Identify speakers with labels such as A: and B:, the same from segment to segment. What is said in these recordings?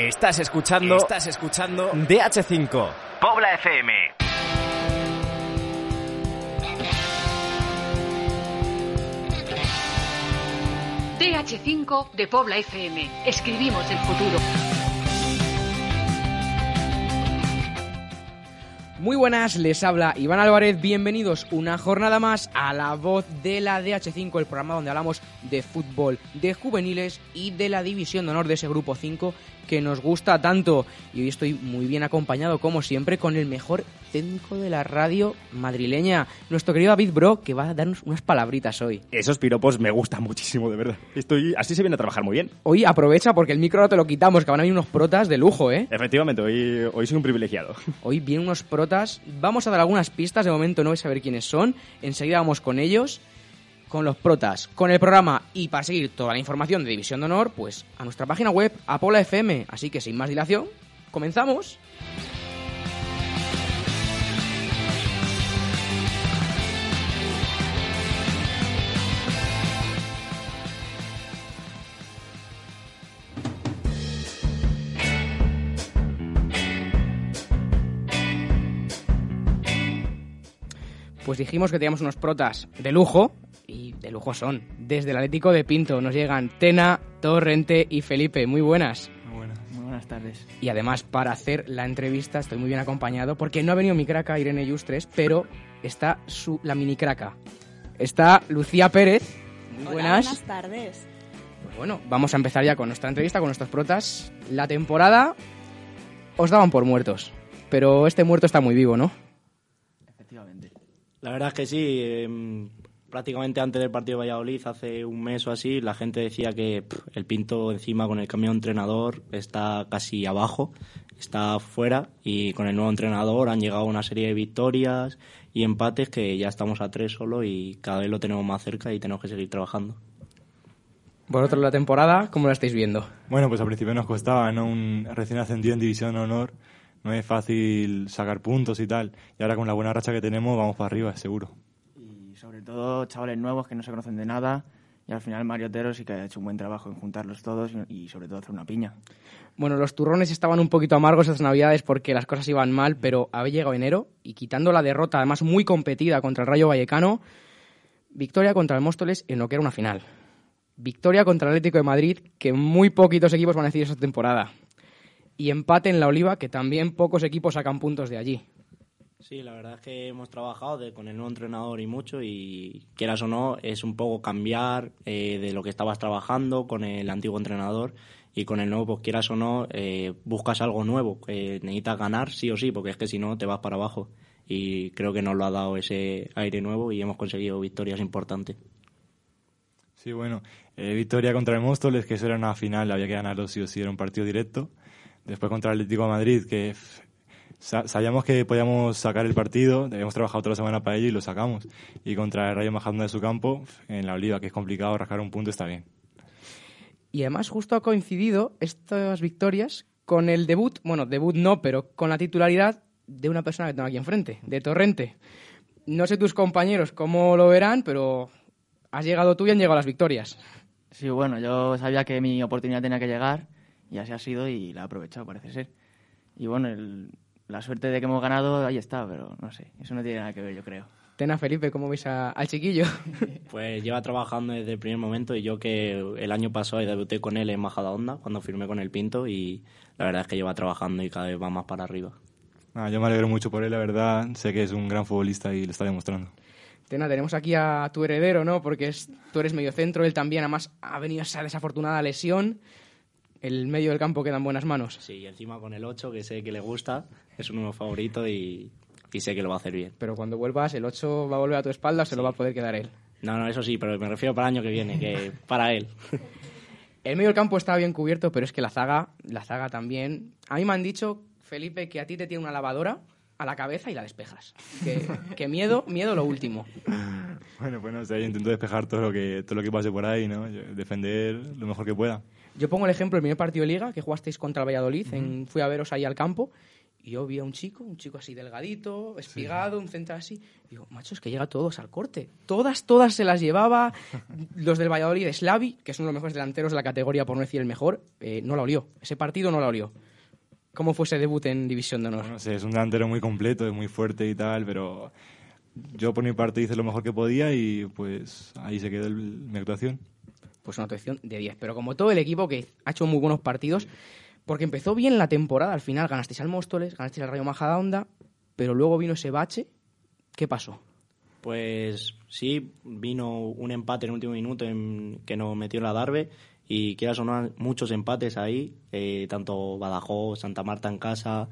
A: Estás escuchando. Estás escuchando. DH5. Pobla FM.
B: DH5 de Pobla FM. Escribimos el futuro.
C: Muy buenas, les habla Iván Álvarez. Bienvenidos una jornada más a la voz de la DH5, el programa donde hablamos de fútbol, de juveniles y de la división de honor de ese grupo 5 que nos gusta tanto. Y hoy estoy muy bien acompañado, como siempre, con el mejor técnico de la radio madrileña, nuestro querido David Bro, que va a darnos unas palabritas hoy.
D: Esos piropos me gustan muchísimo, de verdad. Estoy, así se viene a trabajar muy bien.
C: Hoy aprovecha porque el micro no te lo quitamos, que van a venir unos protas de lujo, ¿eh?
D: Efectivamente, hoy, hoy soy un privilegiado.
C: Hoy vienen unos protas. Vamos a dar algunas pistas, de momento no vais a saber quiénes son. Enseguida vamos con ellos con los protas, con el programa y para seguir toda la información de División de Honor, pues a nuestra página web, Apola FM. Así que sin más dilación, comenzamos. Pues dijimos que teníamos unos protas de lujo, y de lujo son. Desde el Atlético de Pinto nos llegan Tena, Torrente y Felipe. Muy buenas.
E: Muy buenas, muy buenas tardes.
C: Y además, para hacer la entrevista, estoy muy bien acompañado porque no ha venido mi craca Irene Yustres, pero está su, la mini craca. Está Lucía Pérez. Muy
F: Hola,
C: buenas.
F: buenas tardes.
C: Pues bueno, vamos a empezar ya con nuestra entrevista con nuestros protas. La temporada os daban por muertos, pero este muerto está muy vivo, ¿no?
E: Efectivamente.
G: La verdad es que sí. eh, prácticamente antes del partido de Valladolid, hace un mes o así, la gente decía que pff, el Pinto encima con el cambio de entrenador está casi abajo, está fuera y con el nuevo entrenador han llegado una serie de victorias y empates que ya estamos a tres solo y cada vez lo tenemos más cerca y tenemos que seguir trabajando.
C: Vosotros la temporada, ¿cómo la estáis viendo?
H: Bueno, pues al principio nos costaba, ¿no? Un recién ascendido en División de Honor. No es fácil sacar puntos y tal. Y ahora con la buena racha que tenemos, vamos para arriba, seguro.
E: Sobre todo chavales nuevos que no se conocen de nada. Y al final Mario Otero sí que ha hecho un buen trabajo en juntarlos todos y, y sobre todo hacer una piña.
C: Bueno, los turrones estaban un poquito amargos estas navidades porque las cosas iban mal, pero había llegado enero y quitando la derrota, además muy competida contra el Rayo Vallecano, victoria contra el Móstoles en lo que era una final. Victoria contra el Atlético de Madrid, que muy poquitos equipos van a decir esta temporada. Y empate en la Oliva, que también pocos equipos sacan puntos de allí.
G: Sí, la verdad es que hemos trabajado de- con el nuevo entrenador y mucho y quieras o no, es un poco cambiar eh, de lo que estabas trabajando con el antiguo entrenador y con el nuevo, pues quieras o no, eh, buscas algo nuevo, que necesitas ganar sí o sí, porque es que si no te vas para abajo. Y creo que nos lo ha dado ese aire nuevo y hemos conseguido victorias importantes.
H: Sí, bueno. eh, victoria contra el Móstoles, que eso era una final, había que ganarlo sí o sí, era un partido directo. Después contra el Atlético de Madrid, que sabíamos que podíamos sacar el partido, habíamos trabajado toda la semana para ello y lo sacamos. Y contra el Rayo Majadahonda de su campo, en la Oliva, que es complicado, rascar un punto está bien.
C: Y además justo ha coincidido estas victorias con el debut, bueno, debut no, pero con la titularidad de una persona que tengo aquí enfrente, de Torrente. No sé tus compañeros cómo lo verán, pero has llegado tú y han llegado las victorias.
E: Sí, bueno, yo sabía que mi oportunidad tenía que llegar y así ha sido y la he aprovechado, parece ser. Y bueno, el- la suerte de que hemos ganado ahí está, pero no sé, eso no tiene nada que ver, yo creo.
C: Tena Felipe, ¿cómo veis a- al chiquillo?
G: Pues lleva trabajando desde el primer momento y yo que el año pasado debuté con él en Majadahonda cuando firmé con el Pinto y la verdad es que lleva trabajando y cada vez va más para arriba.
H: Nada, yo me alegro mucho por él, la verdad. Sé que es un gran futbolista y lo está demostrando.
C: Tena, tenemos aquí a tu heredero, ¿no? Porque es, tú eres medio centro, él también, además ha venido esa desafortunada lesión. El medio del campo queda en buenas manos.
G: Sí, y encima con el 8 que sé que le gusta, es un nuevo favorito y, y sé que lo va a hacer bien.
C: Pero cuando vuelvas, el 8 va a volver a tu espalda, se lo va a poder quedar él.
G: No, no, eso sí, pero me refiero para el año que viene, que para él.
C: El medio del campo está bien cubierto, pero es que la zaga, la zaga también. A mí me han dicho, Felipe, que a ti te tiene una lavadora a la cabeza y la despejas. Que, que miedo, miedo lo último.
H: Bueno, pues no sé, yo intento despejar todo lo que, todo lo que pase por ahí, ¿no? Yo- Defender lo mejor que pueda.
C: Yo pongo el ejemplo del primer partido de liga que jugasteis contra el Valladolid. en- fui a veros ahí al campo Y yo vi a un chico, un chico así delgadito, espigado, un central así. Y digo, macho, es que llega todos al corte. Todas, todas se las llevaba. Los del Valladolid, Slavi, que es uno de los mejores delanteros de la categoría, por no decir el mejor, eh, no la olió. Ese partido no la olió. ¿Cómo fue ese debut en División de Honor?
H: No sé, es un delantero muy completo, es muy fuerte y tal, pero yo por mi parte hice lo mejor que podía y pues ahí se quedó el- mi actuación.
C: Pues una actuación de 10. Pero como todo el equipo que ha hecho muy buenos partidos, porque empezó bien la temporada, al final ganasteis al Móstoles, ganasteis al Rayo Majadahonda, pero luego vino ese bache. ¿Qué pasó?
G: Pues sí, vino un empate en el último minuto en, que nos metió la Darbe y quieras o no, muchos empates ahí, eh, tanto Badajoz, Santa Marta en casa,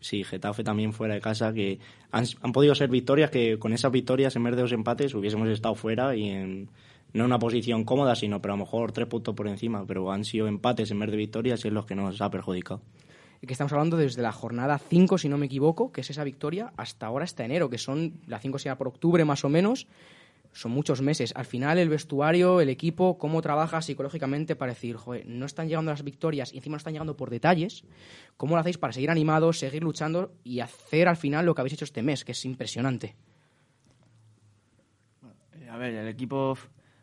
G: sí, Getafe también fuera de casa, que han, han podido ser victorias que con esas victorias en vez de dos empates hubiésemos estado fuera y en no en una posición cómoda, sino pero a lo mejor tres puntos por encima, pero han sido empates en vez de victorias y es lo que nos ha perjudicado.
C: Y que estamos hablando desde la jornada 5, si no me equivoco, que es esa victoria, hasta ahora, hasta enero, que son, la 5 será por octubre más o menos, son muchos meses. Al final, el vestuario, el equipo, cómo trabaja psicológicamente para decir, joder, no están llegando las victorias y encima no están llegando por detalles, ¿cómo lo hacéis para seguir animados, seguir luchando y hacer al final lo que habéis hecho este mes, que es impresionante?
E: Eh, A ver, el equipo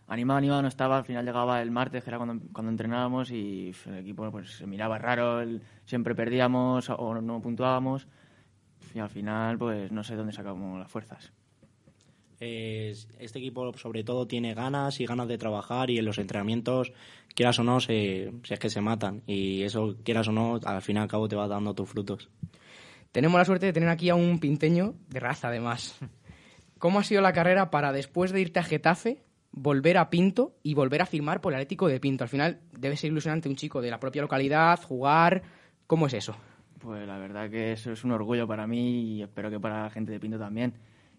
E: animado, animado no estaba. Al final llegaba el martes, que era cuando, cuando entrenábamos, y el equipo pues se miraba raro. el- siempre perdíamos o no puntuábamos. Y al final, pues no sé dónde sacamos las fuerzas.
G: Eh, este equipo sobre todo tiene ganas y ganas de trabajar y en los entrenamientos, quieras o no, se, si es que se matan. Y eso, quieras o no, al fin y al cabo te va dando tus frutos.
C: Tenemos la suerte de tener aquí a un pinteño de raza, además. ¿Cómo ha sido la carrera para después de irte a Getafe, volver a Pinto y volver a firmar por el Atlético de Pinto? Al final debe ser ilusionante un chico de la propia localidad, jugar. ¿Cómo es eso?
E: Pues la verdad que eso es un orgullo para mí y espero que para la gente de Pinto también.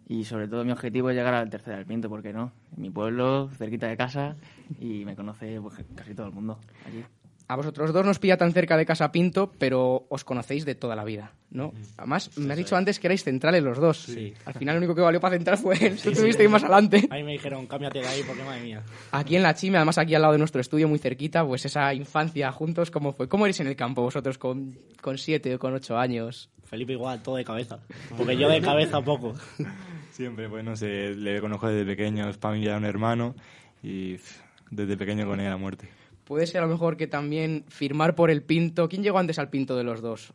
E: Y sobre todo mi objetivo es llegar al tercer del Pinto, ¿por qué no? En mi pueblo, cerquita de casa, y me conoce pues, casi todo el mundo allí.
C: A vosotros dos nos pilla tan cerca de Casa Pinto, pero os conocéis de toda la vida, ¿no? Además, me has dicho antes que erais centrales los dos.
G: Sí.
C: Al final, lo único que valió para centrar fue él. Tú estuviste más adelante.
G: Ahí me dijeron, cámbiate de ahí porque madre mía.
C: Aquí en la Chime, además aquí al lado de nuestro estudio, muy cerquita, pues esa infancia juntos, ¿cómo fue? ¿Cómo erais en el campo vosotros con, con siete o con ocho años?
G: Felipe igual, todo de cabeza. Porque yo de cabeza poco.
H: Siempre, pues no sé, le conozco desde pequeño, es para mí ya un hermano y desde pequeño con él a muerte.
C: Puede ser a lo mejor que también firmar por el Pinto. ¿Quién llegó antes al Pinto de los dos?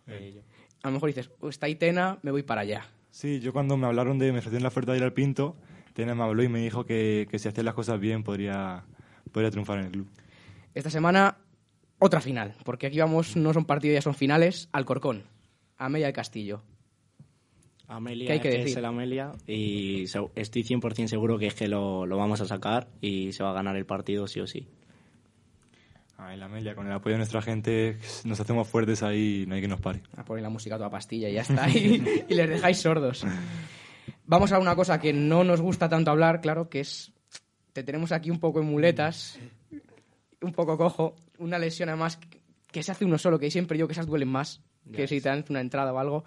C: A lo mejor dices, "Oh, está ahí Tena, me voy para allá.
H: Sí, yo cuando me hablaron de, me ofrecieron la oferta de ir al Pinto, Tena me habló y me dijo que, que si hacía las cosas bien podría, podría triunfar en el club.
C: Esta semana, otra final, porque aquí vamos, no son partidos, ya son finales, Alcorcón, Amelia del Castillo.
G: Amelia
C: ¿Qué hay que
G: es,
C: decir?
G: el Amelia y estoy 100% seguro que es que lo, lo vamos a sacar y se va a ganar el partido sí o sí.
H: Ah, en la Amelia, con el apoyo de nuestra gente, nos hacemos fuertes ahí y no hay que nos pare.
C: A poner la música a toda pastilla y ya está. Y, y les dejáis sordos. Vamos a una cosa que no nos gusta tanto hablar, claro, que es. Te tenemos aquí un poco en muletas, un poco cojo, una lesión además que se hace uno solo, que siempre yo que esas duelen más, que si te dan una entrada o algo.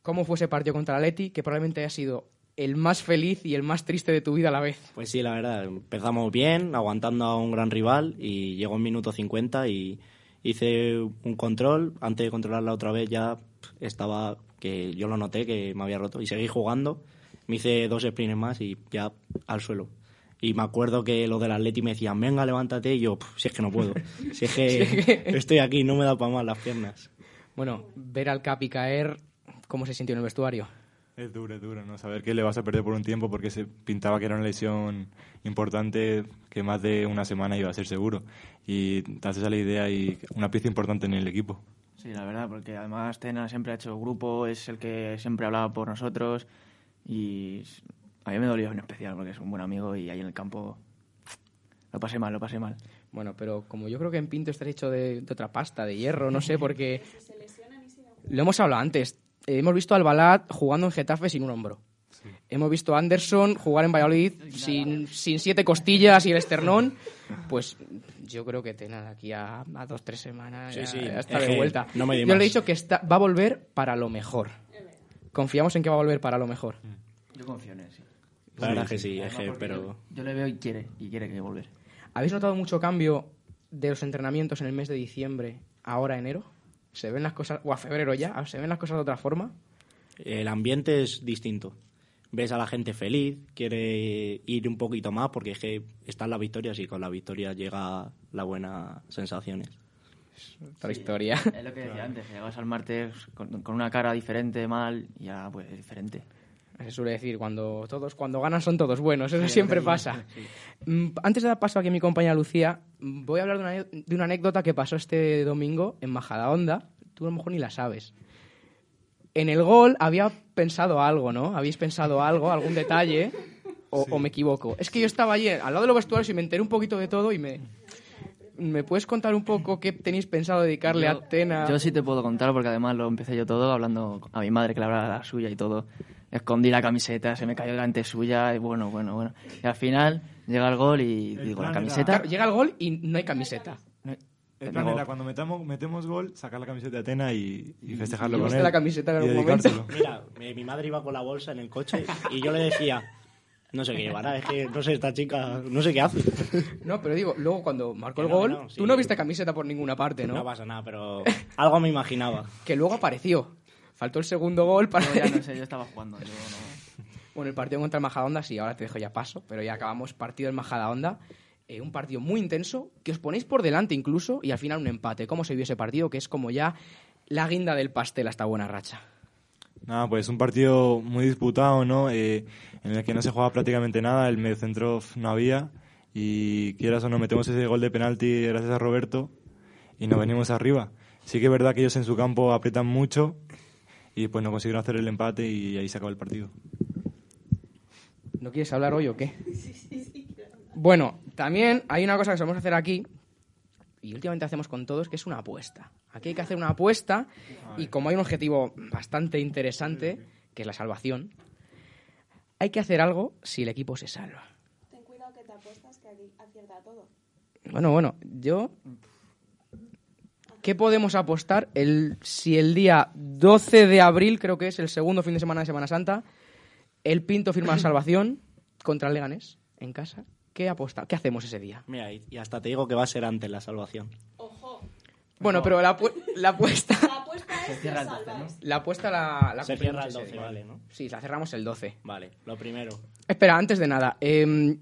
C: ¿Cómo fue ese partido contra el Atleti? Que probablemente haya sido el más feliz y el más triste de tu vida a la vez.
G: Pues sí, la verdad, empezamos bien, aguantando a un gran rival y llegó en minuto 50 y hice un control. Antes de controlarla otra vez ya estaba, que yo lo noté, que me había roto y seguí jugando. Me hice dos sprints más y ya al suelo. Y me acuerdo que los del Atleti me decían, venga, levántate. Y yo, "Pff, si es que no puedo. Si es que estoy aquí, no me da para más las piernas.
C: Bueno, ver al Capi caer, ¿cómo se sintió en el vestuario?
H: Es duro, es duro, ¿no? Saber que le vas a perder por un tiempo porque se pintaba que era una lesión importante que más de una semana iba a ser seguro. Y te haces a la idea y una pieza importante en el equipo.
E: Sí, la verdad, porque además Tena siempre ha hecho grupo, es el que siempre hablaba por nosotros y a mí me dolió en especial porque es un buen amigo y ahí en el campo lo pasé mal, lo pasé mal.
C: Bueno, pero como yo creo que en Pinto estás hecho de, de otra pasta, de hierro, no sé, porque... Lo hemos hablado antes. Eh, hemos visto al Balat jugando en Getafe sin un hombro. Hemos visto a Anderson jugar en Valladolid sin, sin siete costillas y el esternón. Pues yo creo que Tena aquí a, a dos, tres semanas
G: Sí, sí,
C: ya está
G: es
C: de vuelta.
G: no me
C: yo le he dicho que está, va a volver para lo mejor. Confiamos en que va a volver para lo mejor.
E: Yo confío en él, sí.
G: La verdad que sí,
E: porque
G: pero...
E: yo, yo le veo y quiere, y quiere que volver.
C: ¿Habéis notado mucho cambio de los entrenamientos en el mes de diciembre, ahora enero? ¿Se ven las cosas, o a febrero ya, se ven las cosas de otra forma?
G: El ambiente es distinto. Ves a la gente feliz, quiere ir un poquito más porque es que están las victorias y con la victoria llega la buena sensaciones.
C: Otra historia.
E: Es lo que decía antes, que llegas al martes con, con una cara diferente, mal, y ya pues es diferente.
C: Se suele decir, cuando todos cuando ganan son todos buenos, eso siempre pasa. Mm, Antes de dar paso aquí a mi compañera Lucía, voy a hablar de una, de una anécdota que pasó este domingo en Majadahonda. Tú a lo mejor ni la sabes. En el gol había pensado algo, ¿no? ¿Habéis pensado algo, algún detalle? O, o me equivoco? Es que yo estaba allí al lado de los vestuarios y me enteré un poquito de todo y me... ¿Me puedes contar un poco qué tenéis pensado dedicarle a Tena?
E: Yo sí te puedo contar porque además lo empecé yo todo hablando a mi madre que le hablaba la suya y todo. Escondí la camiseta, se me cayó delante suya y bueno, bueno, bueno. Y al final llega el gol y digo,
H: plan
E: la camiseta...
C: Claro, llega el gol y no hay camiseta.
H: El plan era cuando metamos, metemos gol, sacar la camiseta de Atena y, y festejarlo con
C: llevaste
H: él.
C: la camiseta en
H: y
C: algún
H: dedicárselo.
G: Mira, mi madre iba con la bolsa en el coche y yo le decía, no sé qué llevará, es que no sé, esta chica, no sé qué hace.
C: No, pero digo, luego cuando marcó el
G: no,
C: gol,
G: no, sí.
C: tú no viste camiseta por ninguna parte, ¿no?
G: No pasa nada, pero algo me imaginaba.
C: Que luego apareció. Faltó el segundo gol para...
E: Yo ya no sé, yo estaba jugando. Yo no...
C: Bueno, el partido contra el Majadahonda, sí, ahora te dejo ya paso, pero ya acabamos partido del Majadahonda. Eh, un partido muy intenso, que os ponéis por delante incluso, y al final un empate. ¿Cómo se vio ese partido? Que es como ya la guinda del pastel a esta buena racha.
H: Nada, pues un partido muy disputado, ¿no? Eh, en el que no se jugaba prácticamente nada, el mediocentro no había y quieras o no metemos ese gol de penalti gracias a Roberto y nos venimos arriba. Sí que es verdad que ellos en su campo aprietan mucho y pues no consiguieron hacer el empate y ahí se acabó el partido.
C: ¿No quieres hablar hoy o qué? Bueno, también hay una cosa que solemos hacer aquí, y últimamente hacemos con todos, que es una apuesta. Aquí hay que hacer una apuesta, y como hay un objetivo bastante interesante, que es la salvación, hay que hacer algo si el equipo se salva.
F: Ten cuidado que te apuestas que acierta todo.
C: Bueno, bueno, yo... ¿Qué podemos apostar el, si el día 12 de abril, creo que es el segundo fin de semana de Semana Santa, el Pinto firma la salvación contra el Leganés en casa? ¿Qué aposta? ¿Qué hacemos ese día?
G: Mira, y y hasta te digo que va a ser antes la salvación.
F: Ojo,
C: Bueno, pero la, la apuesta...
F: la apuesta es que
E: cierra el 12,
F: salváis.
C: La apuesta la, la
G: Se cierra el
C: ese
G: 12,
C: día.
G: vale, ¿no?
C: Sí, la cerramos el 12.
G: Vale, lo primero.
C: Espera, antes de nada, eh,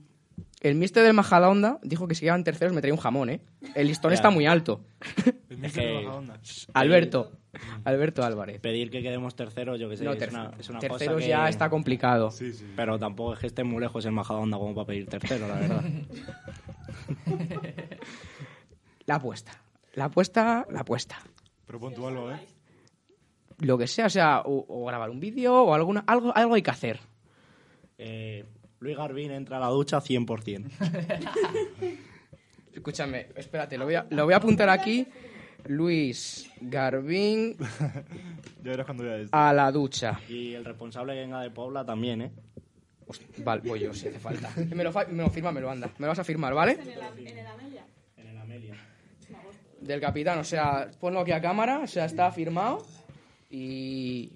C: el mister del Majadahonda dijo que si quedaban terceros me traía un jamón, ¿eh? El listón está muy alto.
H: El
G: míster de
C: Alberto, Alberto Álvarez.
G: Pedir que quedemos terceros, yo que sé,
C: No,
G: es una, es una cosa
C: terceros
G: que-
C: ya está complicado.
H: Sí, sí.
G: Pero tampoco es que esté muy lejos el Majadahonda como para pedir tercero, la verdad.
C: La apuesta. La apuesta, la apuesta.
H: Propon tú algo, ¿eh?
C: Lo que sea, o sea, o, o grabar un vídeo o alguna, algo, algo hay que hacer.
G: Eh, Luis Garbín entra a la ducha 100%.
C: Escúchame, espérate, lo voy a, lo voy a apuntar aquí. Luis Garbín
H: Ya verás cuando veas esto.
C: a la ducha.
G: Y el responsable que venga de Pobla también, ¿eh?
C: Vale, voy yo si hace falta. Me lo, fa- me lo firma, me lo anda. Me lo vas a firmar, ¿vale?
F: En el, en el Amelia.
G: En el Amelia.
C: Del capitán, o sea, ponlo aquí a cámara, o sea, está firmado. Y.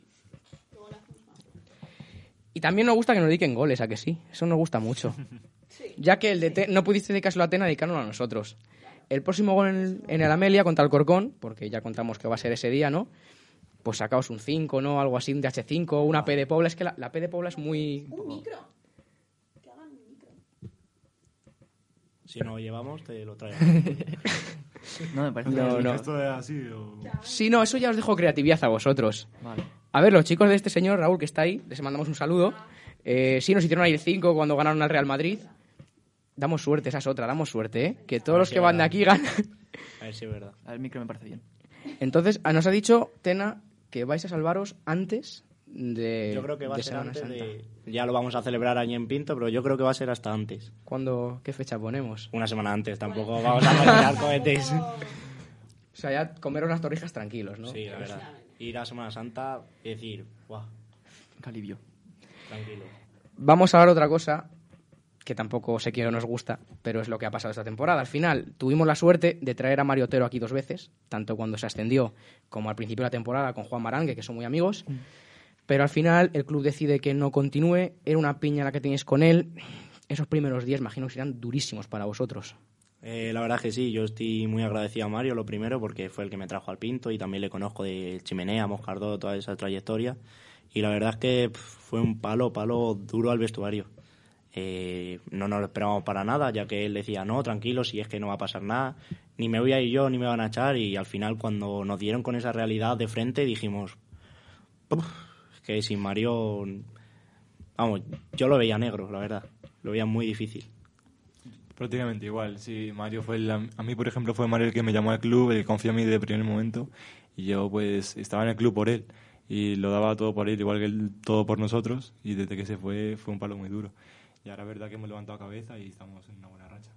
C: Y también nos gusta que nos dediquen goles, ¿a que sí? Eso nos gusta mucho. Ya que el de Te- no pudiste dedicárselo a Tena, dedicárnoslo a nosotros. El próximo gol en el, en el Amelia contra el Corcón, porque ya contamos que va a ser ese día, ¿no? Pues sacaos un 5, ¿no? Algo así, un DH5, una P de Pobla. Es que la, la P de Pobla es muy...
F: Un micro. Que hagan un micro.
G: Si no lo llevamos, te lo traigo.
E: No, me parece
C: No,
E: que-
C: no.
H: ¿Esto es así o...?
C: Sí, no, eso ya os dejo creatividad a vosotros.
E: Vale.
C: A ver, los chicos de este señor, Raúl, que está ahí, les mandamos un saludo. Eh, sí, nos hicieron ahí el 5 cuando ganaron al Real Madrid. Damos suerte, esa es otra, damos suerte, ¿eh? Que todos los que van de aquí ganan.
G: A ver si es verdad.
E: El micro me parece bien.
C: Entonces, ah, nos ha dicho Tena que vais a salvaros antes de.
G: Yo creo que va a ser antes
C: Santa.
G: de... Ya lo vamos a celebrar allí en Pinto, pero yo creo que va a ser hasta antes.
C: ¿Cuándo, ¿Qué fecha ponemos?
G: Una semana antes, tampoco vamos a tirar cohetes.
C: O sea, ya comeros las torrijas tranquilos, ¿no?
G: Sí, la verdad. Ir a Semana Santa y decir, guau, tranquilo.
C: Vamos a hablar otra cosa que tampoco sé que nos gusta, pero es lo que ha pasado esta temporada. Al final, tuvimos la suerte de traer a Mario Otero aquí dos veces, tanto cuando se ascendió como al principio de la temporada con Juan Marangue, que son muy amigos. Pero al final, el club decide que no continúe. Era una piña la que tenéis con él. Esos primeros días, imagino, que serán durísimos para vosotros.
G: Eh, la verdad es que sí, yo estoy muy agradecido a Mario, lo primero, porque fue el que me trajo al Pinto y también le conozco de Chimenea, Moscardó, toda esa trayectoria. Y la verdad es que fue un palo, palo duro al vestuario. Eh, no nos lo esperábamos para nada, ya que él decía, no, tranquilo, si es que no va a pasar nada, ni me voy a ir yo, ni me van a echar. Y al final, cuando nos dieron con esa realidad de frente, dijimos, "Uf, es que sin Mario, vamos, yo lo veía negro, la verdad, lo veía muy difícil.
H: Prácticamente igual, sí. Mario fue el, a mí, por ejemplo, fue Mario el que me llamó al club, el confió en mí el primer momento. Y yo, pues, estaba en el club por él. Y lo daba todo por él, igual que él todo por nosotros. Y desde que se fue, fue un palo muy duro. Y ahora es verdad que hemos levantado cabeza y estamos en una buena racha.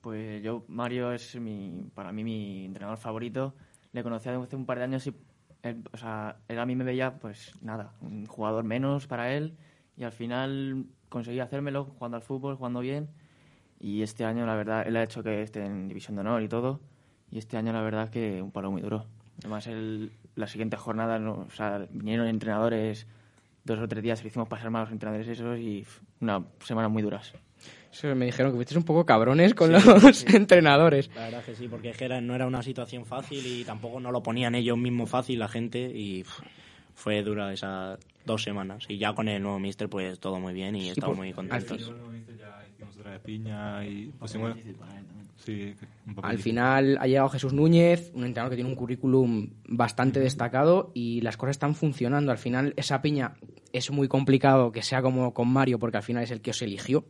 E: Pues yo, Mario es mi, para mí mi entrenador favorito. Le conocí hace un par de años y él, o sea, él a mí me veía, pues nada, un jugador menos para él. Y al final conseguí hacérmelo jugando al fútbol, jugando bien. Y este año, la verdad, él ha hecho que esté en División de Honor y todo. Y este año, la verdad, que un palo muy duro. Además, el, la siguiente jornada, no, o sea, vinieron entrenadores dos o tres días, le hicimos pasar mal a los entrenadores esos y una semana muy duras.
C: Eso me dijeron que fuisteis un poco cabrones con los entrenadores.
G: La verdad que sí, porque era- no era una situación fácil y tampoco no lo ponían ellos mismos fácil la gente y fue dura esas dos semanas. Y ya con el nuevo mister pues todo muy bien y estamos
C: por-
G: muy
C: al
G: contentos.
H: Vez piña y pusimos... Sí,
C: Al final ha llegado Jesús Núñez, un entrenador que tiene un currículum bastante destacado y las cosas están funcionando. Al final esa piña es muy complicado que sea como con Mario porque al final es el que os eligió,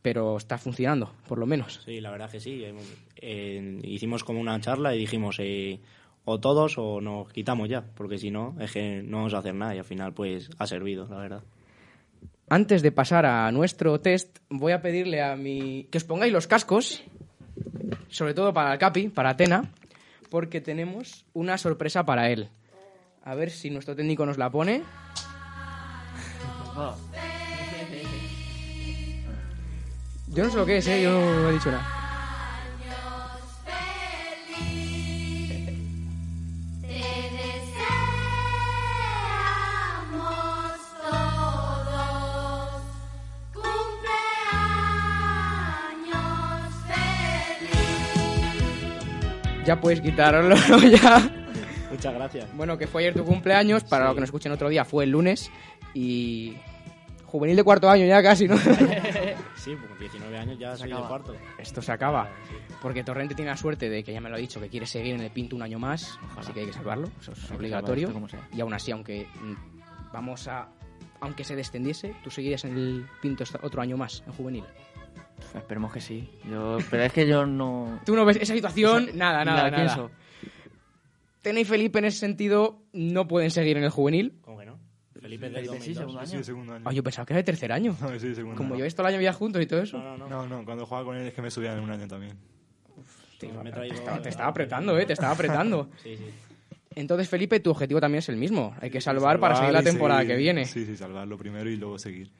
C: pero está funcionando, por lo menos.
G: Sí, la verdad es que sí. Eh, eh, hicimos como una charla y dijimos eh, o todos o nos quitamos ya, porque si no es que no vamos a hacer nada y al final pues ha servido, la verdad.
C: Antes de pasar a nuestro test, voy a pedirle a mi que os pongáis los cascos, sobre todo para el Capi, para Atena, porque tenemos una sorpresa para él. A ver si nuestro técnico nos la pone. Yo no sé lo que es, ¿eh? Yo no he dicho nada. Ya puedes quitarlo ya.
G: Muchas gracias.
C: Bueno, que fue ayer tu cumpleaños, para
G: Sí.
C: los que nos escuchen otro día, fue el lunes. Y. Juvenil de cuarto año ya casi, ¿no?
G: Sí, porque 19 años ya soy de cuarto.
C: Esto se acaba. Porque Torrente tiene la suerte de que ya me lo ha dicho, que quiere seguir en el Pinto un año más. Así que hay que salvarlo. Eso es
E: Hay
C: obligatorio. Y aún así, aunque mm, vamos a. Aunque se descendiese, tú seguirías en el Pinto otro año más, en juvenil.
E: Esperemos que sí. Yo, pero es que yo no...
C: Tú no ves esa situación,
E: Esa-
C: nada, nada, nada.
E: pienso.
C: Tena y Felipe en ese sentido no pueden seguir en el juvenil.
G: ¿Cómo que no? Felipe es del
E: Felipe sí,
G: 2002.
E: segundo
H: Sí,
E: año.
H: sí, segundo año.
C: Ah, yo pensaba que era de tercer año.
H: No, sí, segundo
C: Como
H: año.
C: yo he todo el año ya juntos y todo eso.
G: No, no, no.
H: No, no, cuando jugaba con él es que me subían en un año también.
G: Me traído-
C: te estaba, te estaba apretando, ¿eh? Te estaba apretando.
G: Sí, sí.
C: Entonces, Felipe, tu objetivo también es el mismo. Hay que salvar, para seguir la temporada
H: seguir.
C: que viene.
H: Sí, sí, salvarlo primero y luego seguir.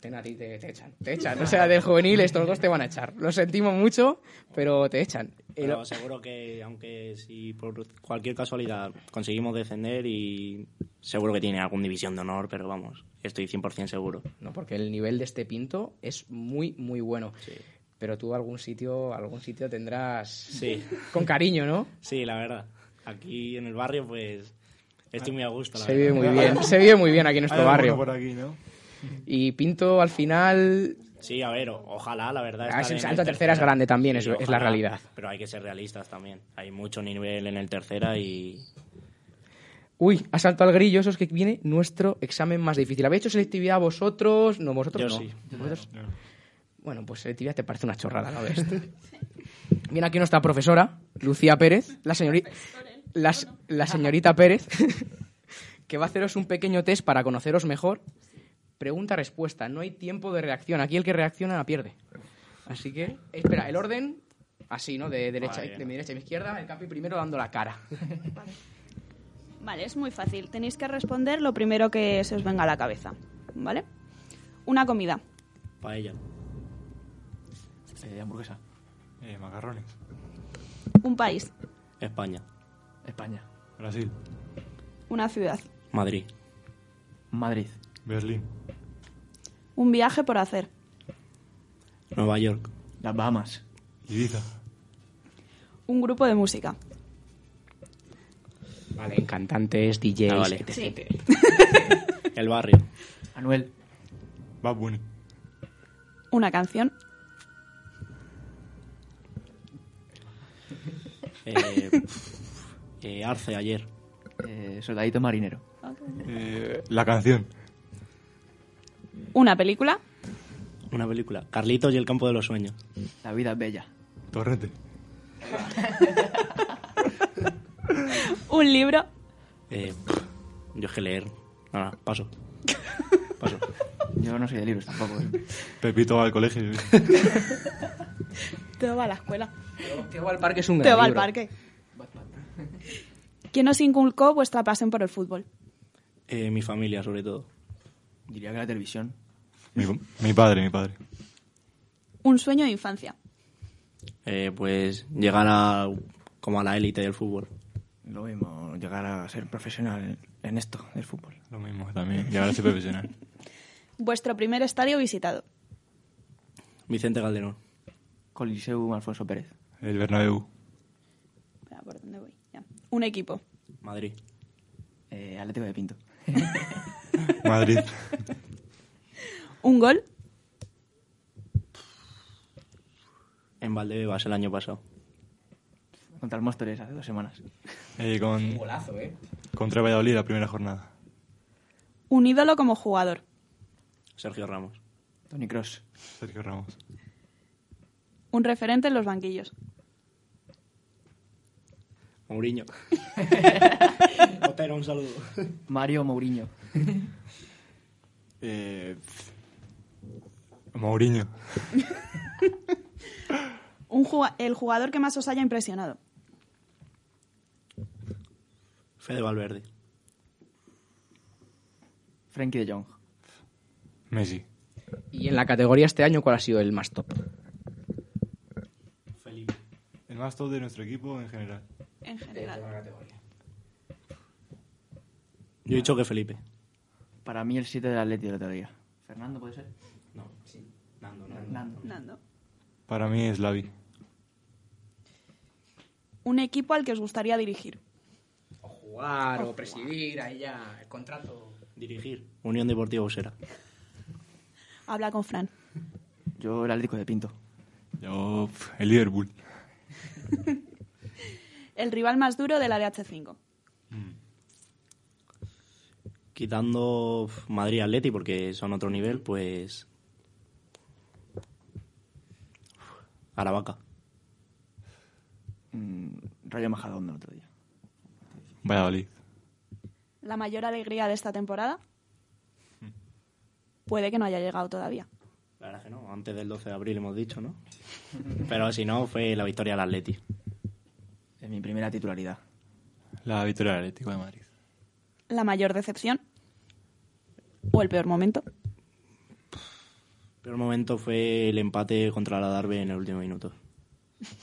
C: A ti te, te echan. Te echan. O sea, del juvenil estos dos te van a echar. Lo sentimos mucho, pero te echan.
G: Pero seguro que, aunque si por cualquier casualidad conseguimos descender y seguro que tiene alguna división de honor, pero vamos, estoy 100% seguro.
C: No, porque el nivel de este pinto es muy, muy bueno.
G: Sí.
C: Pero tú algún sitio, algún sitio tendrás
G: Sí,
C: con cariño, ¿no?
G: sí, la verdad. Aquí en el barrio, pues, estoy muy a gusto, la
C: Se
G: verdad.
C: vive muy bien. Se vive muy bien aquí en nuestro
H: Hay
C: barrio.
H: por aquí, ¿no?
C: Y Pinto al final
G: Sí, a ver, o- ojalá, la verdad.
C: Ah,
G: en
C: tercera es grande también, es- es la realidad.
G: Pero hay que ser realistas también. Hay mucho nivel en el tercera y
C: Uy, ha saltado al grillo, eso es que viene nuestro examen más difícil. ¿Habéis hecho selectividad vosotros? No, vosotros
G: Yo
C: no.
G: sí.
C: ¿Vosotros?
H: No.
C: Bueno, pues selectividad te parece una chorrada, ¿no? Esto. Viene aquí nuestra profesora, Lucía Pérez, la, señori- la, s- la señorita Pérez, que va a haceros un pequeño test para conoceros mejor. Pregunta-respuesta, no hay tiempo de reacción. Aquí el que reacciona pierde. Así que, espera, el orden, así, ¿no? De, derecha,
G: Vale.
C: de mi derecha a mi izquierda, el capi primero dando la cara.
F: Vale, es muy fácil. Tenéis que responder lo primero que se os venga a la cabeza. ¿Vale? Una comida.
G: paella.
E: Eh, hamburguesa.
H: Eh, macarrones.
F: Un país.
G: España.
E: España.
H: Brasil.
F: Una ciudad.
G: Madrid.
E: Madrid.
H: Berlín.
F: Un viaje por hacer.
G: Nueva York.
E: Las Bahamas.
H: Ibiza.
F: Un grupo de música.
C: Vale, en cantantes, DJs,
G: Ah, vale.
C: etc.
F: Sí.
G: El barrio.
E: Anuel.
H: Bad Bunny.
F: Una canción.
G: Eh, eh, Arce ayer.
E: Eh, soldadito marinero.
H: Eh, la canción.
F: Una película.
G: Una película. Carlitos y el campo de los sueños.
E: La vida es bella.
H: Torrente.
F: Un libro.
G: Eh, yo es que leer. Nada, paso. Paso.
E: Yo no soy de libros tampoco. ¿eh?
H: Pepito va al colegio.
F: Te va a la escuela.
C: Te va al parque es un gran
F: va al parque. ¿Quién os inculcó vuestra pasión por el fútbol?
G: Eh, mi familia, sobre todo.
E: Diría que la televisión.
H: mi, mi padre, mi padre.
F: Un sueño de infancia.
G: Eh, pues llegar a como a la élite del fútbol.
E: Lo mismo, llegar a ser profesional en, esto del fútbol.
H: Lo mismo también. Llegar a ser profesional.
F: Vuestro primer estadio visitado.
G: Vicente Calderón.
E: Coliseo Alfonso Pérez.
H: El Bernabéu.
F: ¿por dónde voy? Ya. Un equipo.
G: Madrid.
E: Eh, Atlético de Pinto.
H: Madrid.
F: Un gol.
G: En Valdebebas el año pasado.
E: Contra el Móstoles hace dos semanas.
H: Eh, con,
C: Golazo, ¿eh?
H: contra Valladolid la primera jornada.
F: Un ídolo como jugador.
G: Sergio Ramos.
E: Tony Cross.
H: Sergio Ramos.
F: Un referente en los banquillos.
G: Mourinho. Otero, un saludo.
E: Mario Mourinho.
H: Eh, Mourinho.
F: Un juga- el jugador que más os haya impresionado.
G: Fede Valverde.
E: Frankie de Jong.
H: Messi.
C: Y en la categoría este año, ¿cuál ha sido el más top?
G: Felipe.
H: El más top de nuestro equipo en general.
F: En general.
G: Yo he dicho que Felipe.
E: Para mí el 7 del Atlético del otro día. ¿Fernando puede ser?
G: No. Sí. Nando, no.
E: Fernando.
F: Nando.
H: Para mí es Lavi.
F: Un equipo al que os gustaría dirigir.
C: O jugar, o presidir, ahí ya, el contrato.
G: Dirigir. Unión Deportiva Usera.
F: Habla con Fran.
E: Yo el Atlético de Pinto.
H: Yo, el Liverpool.
F: El rival más duro del área H5.
G: Quitando uf, Madrid Atleti porque son otro nivel, pues. Aravaca.
E: Mm, Rayo Majadahonda el otro día.
H: Valladolid.
F: La mayor alegría de esta temporada. Puede que no haya llegado todavía.
G: La verdad que no, antes del 12 de abril hemos dicho, ¿no? Pero si no, fue la victoria del Atleti.
E: Mi primera titularidad.
H: La victoria del Atlético de Madrid.
F: La mayor decepción. O el peor momento.
G: El peor momento fue el empate contra la Darbe en el último minuto.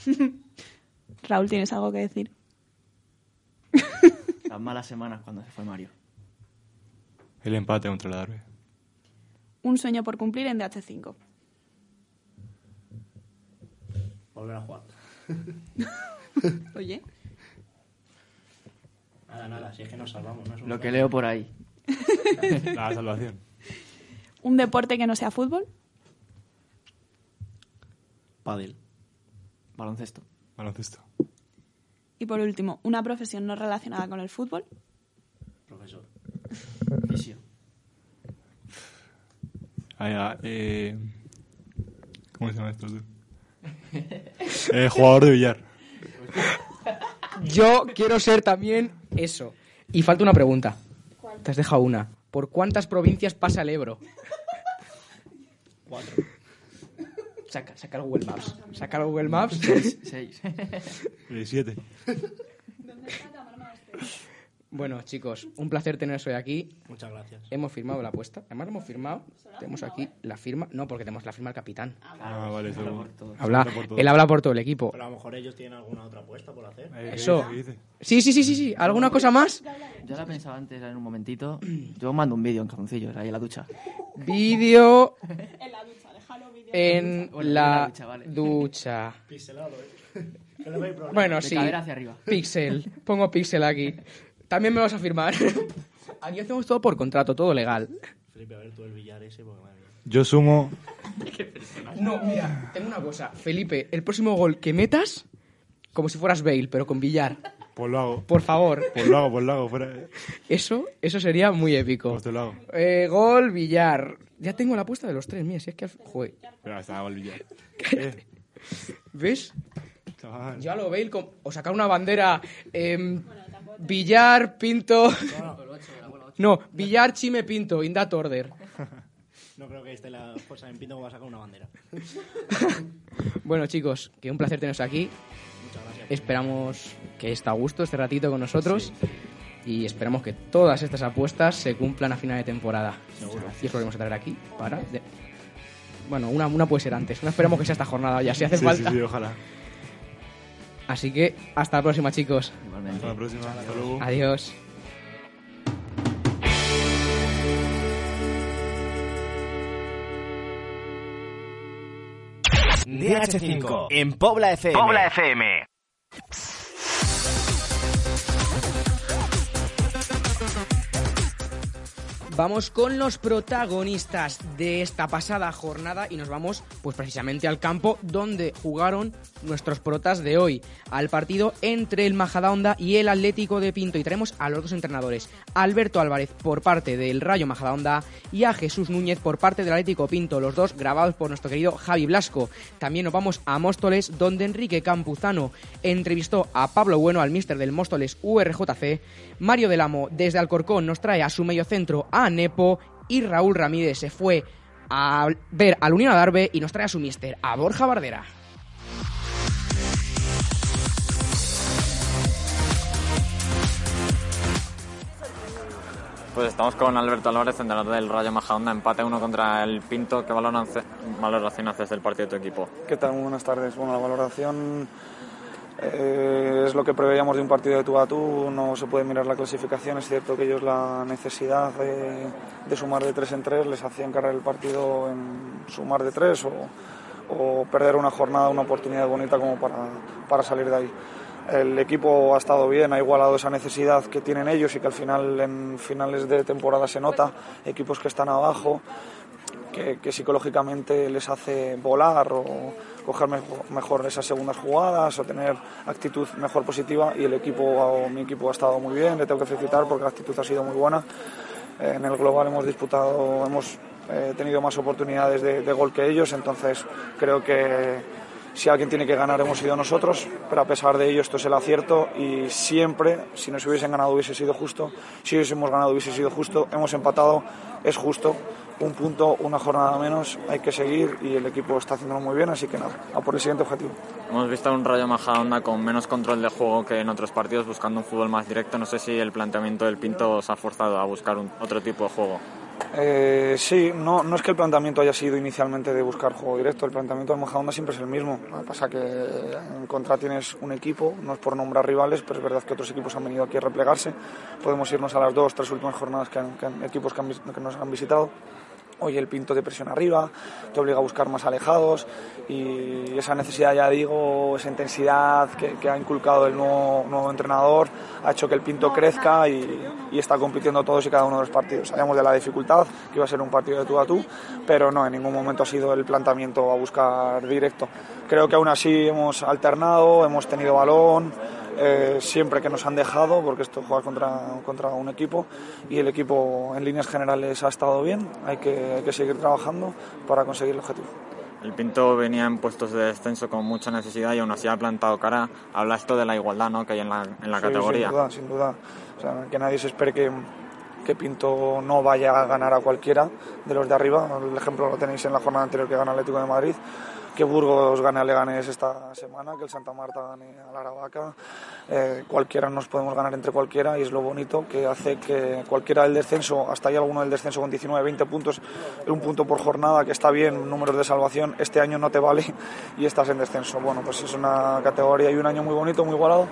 F: Raúl, ¿tienes algo que decir?
E: Las malas semanas cuando se fue Mario.
H: El empate contra la Darbe.
F: Un sueño por cumplir en DH5.
G: Volver a jugar.
F: Oye.
G: Nada, nada, si es que nos salvamos. No
E: Lo que leo por ahí.
H: La salvación.
F: Un deporte que no sea fútbol.
G: Padel.
E: Baloncesto.
H: Baloncesto.
F: Y por último, una profesión no relacionada con el fútbol.
G: Profesor.
E: Fisio.
H: Ah, ya, eh, ¿Cómo se llama esto? tú? Eh, jugador de billar.
C: Yo quiero ser también eso. Y falta una pregunta. Te has dejado una. ¿Por cuántas provincias pasa el Ebro?
G: Cuatro.
C: Saca, saca el Google Maps. Saca el Google Maps.
E: Seis.
H: Eh, siete.
C: Bueno, chicos, un placer teneros hoy aquí.
G: Muchas gracias.
C: Hemos firmado la apuesta. Además, hemos firmado. Tenemos aquí la firma. No, porque tenemos la firma del capitán.
H: Ah, vale, seguro.
C: Habla,
H: por todo.
C: él habla por todo el equipo.
G: Pero a lo mejor ellos tienen alguna otra apuesta por hacer.
H: Eh, ¿qué
C: Eso. Sí, sí, sí, sí, sí. ¿Alguna cosa más?
E: Yo la pensaba antes en un momentito. Yo mando un vídeo en calzoncillos ahí en la ducha.
C: Vídeo.
F: En la ducha, déjalo
C: la
E: en la ducha, vale.
C: ducha.
G: ¿eh?
C: Bueno,
E: De
C: sí.
E: cadera hacia arriba.
C: Pixel. Pongo pixel aquí. También me vas a firmar. Aquí hacemos todo por contrato, todo legal.
G: Felipe, a ver tú el billar ese, porque madre mía.
H: Yo sumo.
C: No, mira, tengo una cosa. Felipe, el próximo gol que metas, como si fueras Bale, pero con billar.
H: Pues lo hago.
C: Por favor.
H: Pues lo hago, pues lo hago. Fuera.
C: Eso, eso sería muy épico.
H: Pues te lo hago.
C: Eh, gol, billar. Ya tengo la apuesta de los tres, mira, si es que... al- Joder,
H: Pero hasta hago el billar.
C: cállate. ¿Ves?
H: Chaval.
C: Yo a lo Bale, o sacar una bandera... em, billar, pinto... No, billar, chime, pinto, in that order.
G: No creo que esté la cosa en pinto como va a sacar una bandera.
C: Bueno, chicos, que un placer teneros aquí.
G: Muchas gracias.
C: Esperamos que esté a gusto este ratito con nosotros. Y esperamos que todas estas apuestas se cumplan a final de temporada. Seguro. Y os volvemos a traer aquí para... de- Bueno, una, una puede ser antes. Una esperamos que sea esta jornada ya, si hace
H: Sí,
C: falta.
H: sí, sí, ojalá.
C: Así que hasta la próxima, chicos.
E: Igualmente.
H: Hasta la próxima. Hasta luego.
C: Adiós.
A: DH5 en Pobla FM. Pobla FM.
C: Vamos con los protagonistas de esta pasada jornada y nos vamos pues precisamente al campo donde jugaron nuestros protas de hoy, al partido entre el Majadahonda y el Atlético de Pinto. Y traemos a los dos entrenadores, Alberto Álvarez por parte del Rayo Majadahonda y a Jesús Núñez por parte del Atlético Pinto, los dos grabados por nuestro querido Javi Blasco. También nos vamos a Móstoles donde Enrique Campuzano entrevistó a Pablo Bueno, al mister del Móstoles URJC, Mario del Amo desde Alcorcón nos trae a su mediocentro a Nepo y Raúl Ramírez se fue a ver al Unión Adarve y nos trae a su mister, a Borja Bardera.
I: Pues estamos con Alberto Álvarez, entrenador del Rayo Majadahonda, empate uno contra el Pinto. ¿Qué valoración valoración haces del partido de tu equipo?
J: ¿Qué tal? Muy buenas tardes. Bueno, la valoración eh, es lo que preveíamos de un partido de tú a tú. No se puede mirar la clasificación. Es cierto que ellos la necesidad de, de sumar de tres en tres les hacía encarar el partido en sumar de tres o, o perder una jornada, una oportunidad bonita como para, para salir de ahí. El equipo ha estado bien, ha igualado esa necesidad que tienen ellos y que al final en finales de temporada se nota. Equipos que están abajo, que, que psicológicamente les hace volar o coger mejor, esas segundas jugadas o tener actitud mejor positiva y el equipo, o mi equipo ha estado muy bien, le tengo que felicitar porque la actitud ha sido muy buena. Eh, En el global hemos disputado, hemos eh, tenido más oportunidades de, de gol que ellos, entonces creo que si alguien tiene que ganar hemos sido nosotros, pero a pesar de ello esto es el acierto y siempre, si nos hubiesen ganado hubiese sido justo, si hubiésemos ganado hubiese sido justo, hemos empatado, es justo, un punto, una jornada menos, hay que seguir y el equipo está haciéndolo muy bien, así que nada, a por el siguiente objetivo.
I: Hemos visto un Rayo Majadahonda con menos control de juego que en otros partidos, buscando un fútbol más directo. No sé si el planteamiento del Pinto os ha forzado a buscar un, otro tipo de juego.
J: Eh, sí, no, no es que el planteamiento haya sido inicialmente de buscar juego directo, el planteamiento del Majadahonda siempre es el mismo. Lo que pasa que en contra tienes un equipo, no es por nombrar rivales, pero es verdad que otros equipos han venido aquí a replegarse. Podemos irnos a las dos, tres últimas jornadas que, han- que han- equipos que, han que nos han visitado. Hoy el Pinto de presión arriba, te obliga a buscar más alejados y esa necesidad, ya digo, esa intensidad que, que ha inculcado el nuevo, nuevo entrenador ha hecho que el Pinto crezca y, y está compitiendo todos y cada uno de los partidos. Sabíamos de la dificultad, que iba a ser un partido de tú a tú, pero no, en ningún momento ha sido el planteamiento a buscar directo. Creo que aún así hemos alternado, hemos tenido balón, eh, siempre que nos han dejado, porque esto juega contra, contra un equipo y el equipo en líneas generales ha estado bien, hay que, hay que seguir trabajando para conseguir el objetivo.
I: El Pinto venía en puestos de descenso con mucha necesidad y aún así ha plantado cara. Habla esto de la igualdad ¿no? que hay en la, en la
J: Sí,
I: categoría.
J: Sin duda, sin duda. O sea, que nadie se espere que, que Pinto no vaya a ganar a cualquiera de los de arriba. El ejemplo lo tenéis en la jornada anterior que gana Atlético de Madrid. Que Burgos gane a Leganés esta semana, que el Santa Marta gane a la Aravaca. Eh, cualquiera nos podemos ganar entre cualquiera y es lo bonito que hace que cualquiera del descenso, hasta hay alguno del descenso con 19, 20 puntos, un punto por jornada, que está bien, números de salvación, este año no te vale y estás en descenso. Bueno, pues es una categoría y un año muy bonito, muy igualado,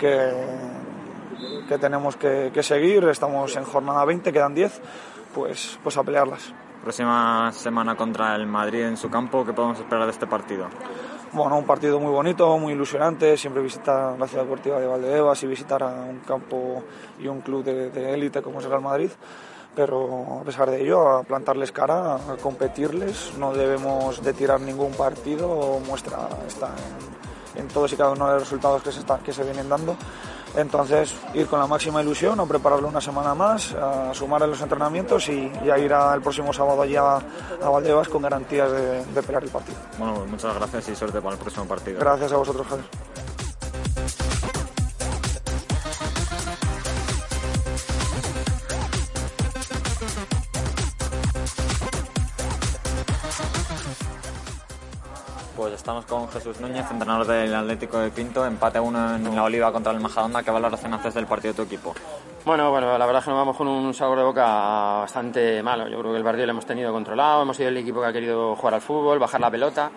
J: que, que tenemos que, que seguir. Estamos en jornada 20, quedan 10, pues, pues a pelearlas.
I: Próxima semana contra el Madrid en su campo, ¿qué podemos esperar de este partido?
J: Bueno, un partido muy bonito, muy ilusionante, siempre visitar la ciudad deportiva de Valdebebas y visitar a un campo y un club de élite como es el Real Madrid pero a pesar de ello, a plantarles cara, a competirles, no debemos de tirar ningún partido, muestra está en, todos y cada uno de los resultados que se, que se vienen dando. Entonces, ir con la máxima ilusión, a prepararlo una semana más, a sumar en los entrenamientos y, a ir el próximo sábado allá a Valdebas con garantías de, de pelear el partido.
I: Bueno, pues muchas gracias y suerte para el próximo partido.
J: Gracias a vosotros, Javier.
I: Estamos con Jesús Núñez, entrenador del Atlético de Pinto, empate uno en la Oliva contra el Majadonda. ¿Qué valoración haces del partido de tu equipo?
K: Bueno, bueno, la verdad es que nos vamos con un sabor de boca bastante malo. Yo creo que el partido lo hemos tenido controlado, hemos sido el equipo que ha querido jugar al fútbol, bajar la pelota.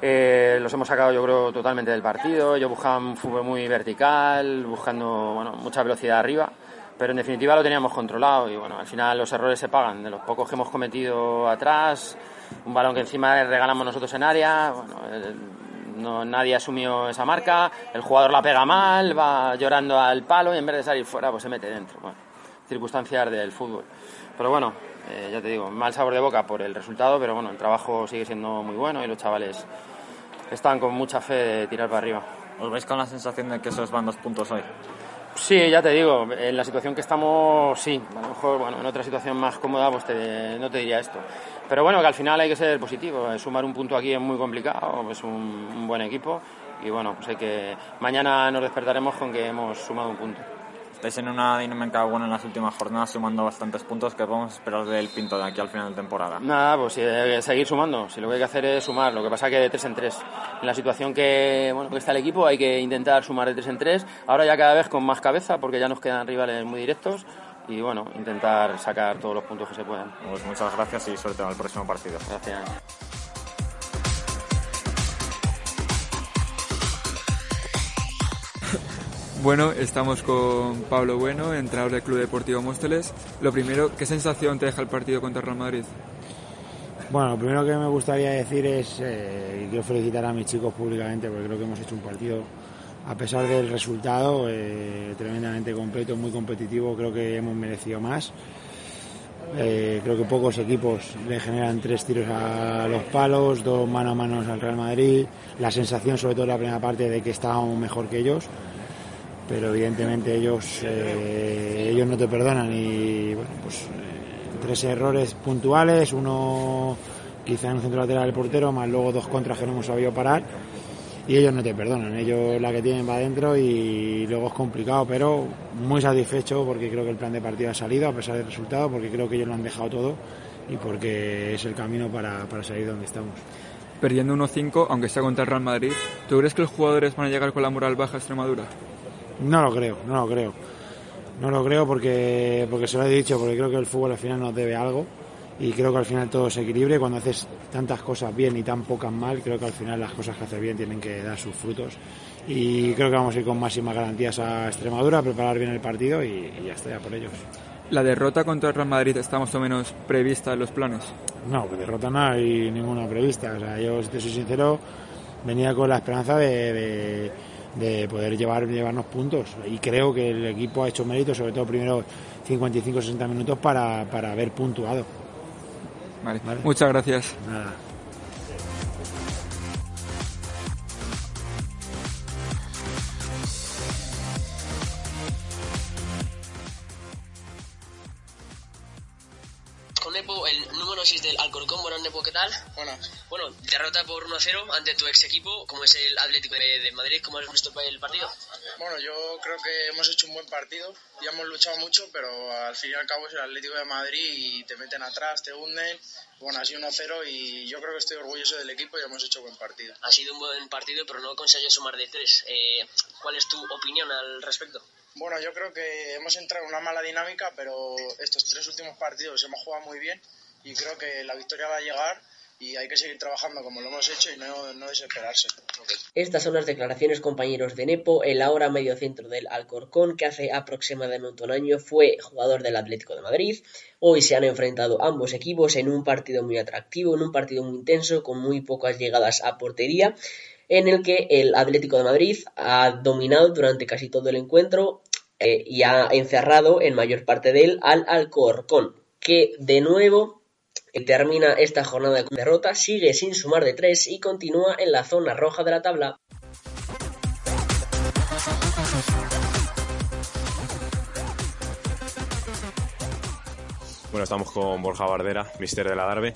K: Eh, los hemos sacado, yo creo, totalmente del partido. Ellos buscaban un fútbol muy vertical, buscando bueno, mucha velocidad arriba. Pero en definitiva lo teníamos controlado y bueno, al final los errores se pagan. De los pocos que hemos cometido atrás, un balón que encima regalamos nosotros en área, no, nadie asumió esa marca, el jugador la pega mal, va llorando al palo y en vez de salir fuera pues se mete dentro. Bueno, circunstancias del fútbol. Pero bueno, eh, ya te digo, mal sabor de boca por el resultado, pero bueno, el trabajo sigue siendo muy bueno y los chavales están con mucha fe de tirar para arriba.
I: ¿Os veis con la sensación de que esos van dos puntos hoy?
K: Sí, ya te digo, en la situación que estamos, sí. A lo mejor, bueno, en otra situación más cómoda, pues no te diría esto. Pero bueno, que al final hay que ser positivo. Sumar un punto aquí es muy complicado, es un, buen equipo. Y bueno, sé que mañana nos despertaremos con que hemos sumado un punto.
I: Estáis en una dinámica buena en las últimas jornadas, sumando bastantes puntos. ¿Qué podemos esperar del Pinto de aquí al final de temporada?
K: Nada, pues eh, seguir sumando. Si lo que hay que hacer es sumar, lo que pasa que de tres en tres. En la situación que, bueno, que está el equipo hay que intentar sumar de tres en tres. Ahora ya cada vez con más cabeza, porque ya nos quedan rivales muy directos y bueno, intentar sacar todos los puntos que se puedan.
I: Pues muchas gracias y suerte en el próximo partido.
K: Gracias.
L: Bueno, estamos con Pablo Bueno, entrenador del Club Deportivo Móstoles. Lo primero, ¿qué sensación te deja el partido contra Real Madrid?
M: Bueno, lo primero que me gustaría decir es eh, quiero felicitar a mis chicos públicamente porque creo que hemos hecho un partido, a pesar del resultado, eh, tremendamente completo, muy competitivo. Creo que hemos merecido más. Eh, creo que pocos equipos le generan tres tiros a los palos, dos mano a mano al Real Madrid. La sensación, sobre todo en la primera parte, de que estábamos mejor que ellos pero evidentemente ellos eh, ellos no te perdonan y bueno pues eh, tres errores puntuales uno quizá en un centro lateral del portero más luego dos contras que no hemos sabido parar y ellos no te perdonan ellos la que tienen va adentro y luego es complicado pero muy satisfecho porque creo que el plan de partido ha salido a pesar del resultado porque creo que ellos lo han dejado todo y porque es el camino para, para salir donde estamos
L: perdiendo 1-5 aunque sea contra el Real Madrid ¿tú crees que los jugadores van a llegar con la moral baja a Extremadura?
M: No lo creo, no lo creo. No lo creo porque, porque se lo he dicho, porque creo que el fútbol al final nos debe algo y creo que al final todo se equilibre. Cuando haces tantas cosas bien y tan pocas mal, creo que al final las cosas que haces bien tienen que dar sus frutos. Y creo que vamos a ir con máximas garantías a Extremadura, a preparar bien el partido y, ya está, ya por ellos.
L: ¿La derrota contra el Real Madrid está más o menos prevista en los planes?
M: No, que derrota no hay ninguna prevista. O sea, yo, si te soy sincero, venía con la esperanza de de poder llevar, llevarnos puntos. Y creo que el equipo ha hecho mérito, sobre todo primero 55-60 minutos, para, para haber puntuado.
L: Vale. Muchas gracias.
M: Nada.
N: Bueno.
O: Bueno, derrota por 1-0 ante tu ex equipo, como es el Atlético de Madrid. ¿Cómo has visto el partido?
N: Bueno, yo creo que hemos hecho un buen partido. Ya hemos luchado mucho, pero al fin y al cabo es el Atlético de Madrid y te meten atrás, te hunden. Bueno, sido 1-0 y yo creo que estoy orgulloso del equipo y hemos hecho buen partido.
O: Ha sido un buen partido, pero no consiguió sumar de tres. Eh, ¿Cuál es tu opinión al respecto?
N: Bueno, yo creo que hemos entrado en una mala dinámica, pero estos tres últimos partidos hemos jugado muy bien y creo que la victoria va a llegar y hay que seguir trabajando como lo hemos hecho y no, desesperarse.
O: Estas son las declaraciones, compañeros de Nepo, el ahora mediocentro del Alcorcón, que hace aproximadamente un año fue jugador del Atlético de Madrid. Hoy se han enfrentado ambos equipos en un partido muy atractivo, en un partido muy intenso, con muy pocas llegadas a portería, en el que el Atlético de Madrid ha dominado durante casi todo el encuentro eh, y ha encerrado en mayor parte de él al Alcorcón, que de nuevo termina esta jornada con derrota, sigue sin sumar de tres y continúa en la zona roja de la tabla.
P: Bueno, estamos con Borja Bardera, mister de la Darbe.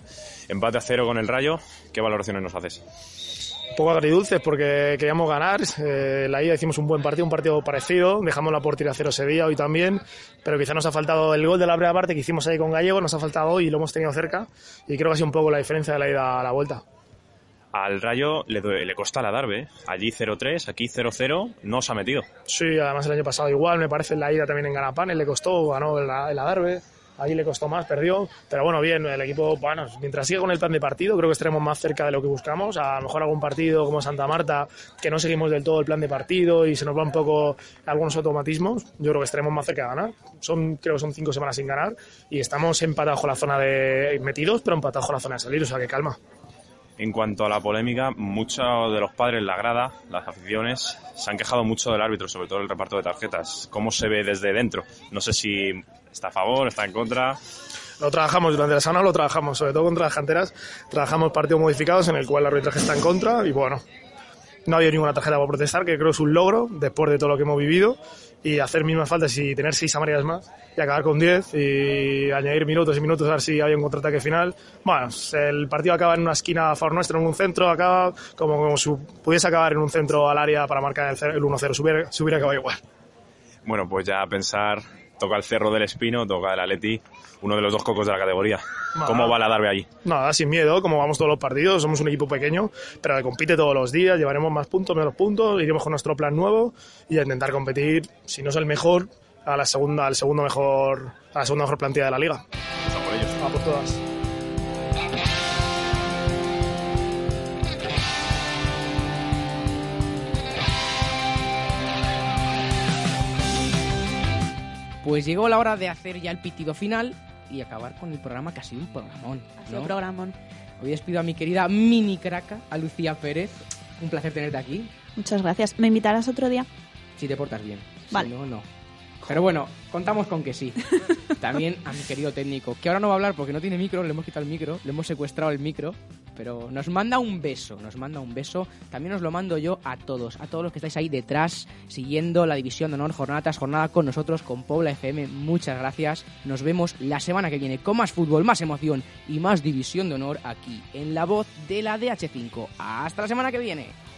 P: Empate a cero con el Rayo. ¿Qué valoraciones nos haces?
Q: Un poco agridulces porque queríamos ganar. Eh, la ida hicimos un buen partido, un partido parecido. Dejamos la portería a cero Sevilla hoy también. Pero quizá nos ha faltado el gol de la primera parte que hicimos ahí con Gallego. Nos ha faltado hoy y lo hemos tenido cerca. Y creo que ha sido un poco la diferencia de la ida a la vuelta.
P: Al Rayo le, le costa la Darbe. Allí 0-3, aquí 0-0. No os ha metido.
Q: Sí, además el año pasado igual. Me parece en la ida también en Ganapanes le costó, ganó en la Darbe ahí le costó más, perdió, pero bueno, bien, el equipo, bueno, mientras siga con el plan de partido, creo que estaremos más cerca de lo que buscamos, a lo mejor algún partido como Santa Marta, que no seguimos del todo el plan de partido y se nos va un poco algunos automatismos, yo creo que estaremos más cerca de ganar, son, creo que son cinco semanas sin ganar y estamos empatados con la zona de metidos, pero empatados con la zona de salir, o sea que calma.
P: En cuanto a la polémica, muchos de los padres, la grada, las aficiones, se han quejado mucho del árbitro, sobre todo el reparto de tarjetas. ¿Cómo se ve desde dentro? No sé si está a favor, está en contra.
Q: Lo trabajamos durante la semana, lo trabajamos, sobre todo contra las canteras. Trabajamos partidos modificados en el cual el arbitraje está en contra y bueno, no había ninguna tarjeta para protestar, que creo que es un logro después de todo lo que hemos vivido y hacer mismas faltas y tener seis amarillas más y acabar con diez y añadir minutos y minutos a ver si hay un contraataque final. Bueno, el partido acaba en una esquina a favor nuestro, en un centro, acaba como, como si pudiese acabar en un centro al área para marcar el, el 1-0, se hubiera, se hubiera acabado igual.
P: Bueno, pues ya pensar toca el Cerro del Espino, toca el Atleti, uno de los dos cocos de la categoría. ¿Cómo va la Darbe allí?
Q: Nada, sin miedo, como vamos todos los partidos, somos un equipo pequeño, pero que compite todos los días, llevaremos más puntos, menos puntos, iremos con nuestro plan nuevo y a intentar competir, si no es el mejor, a la segunda, al segundo mejor, a la segunda mejor plantilla de la liga.
P: A por ellos.
Q: Por todas.
C: Pues llegó la hora de hacer ya el pitido final y acabar con el programa que ha sido un programón.
F: Ha sido un programón.
C: Hoy despido a mi querida mini craca, a Lucía Pérez. Un placer tenerte aquí.
F: Muchas gracias. ¿Me invitarás otro día?
C: Si te portas bien.
F: Vale.
C: Si no, no. Pero bueno, contamos con que sí. También a mi querido técnico, que ahora no va a hablar porque no tiene micro, le hemos quitado el micro, le hemos secuestrado el micro, pero nos manda un beso, nos manda un beso. También os lo mando yo a todos, a todos los que estáis ahí detrás, siguiendo la división de honor jornada tras jornada con nosotros, con Pobla FM. Muchas gracias. Nos vemos la semana que viene con más fútbol, más emoción y más división de honor aquí en la voz de la DH5. Hasta la semana que viene.